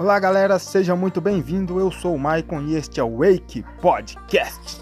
Olá galera, seja muito bem-vindo. Eu sou o Maicon e este é o Wake Podcast.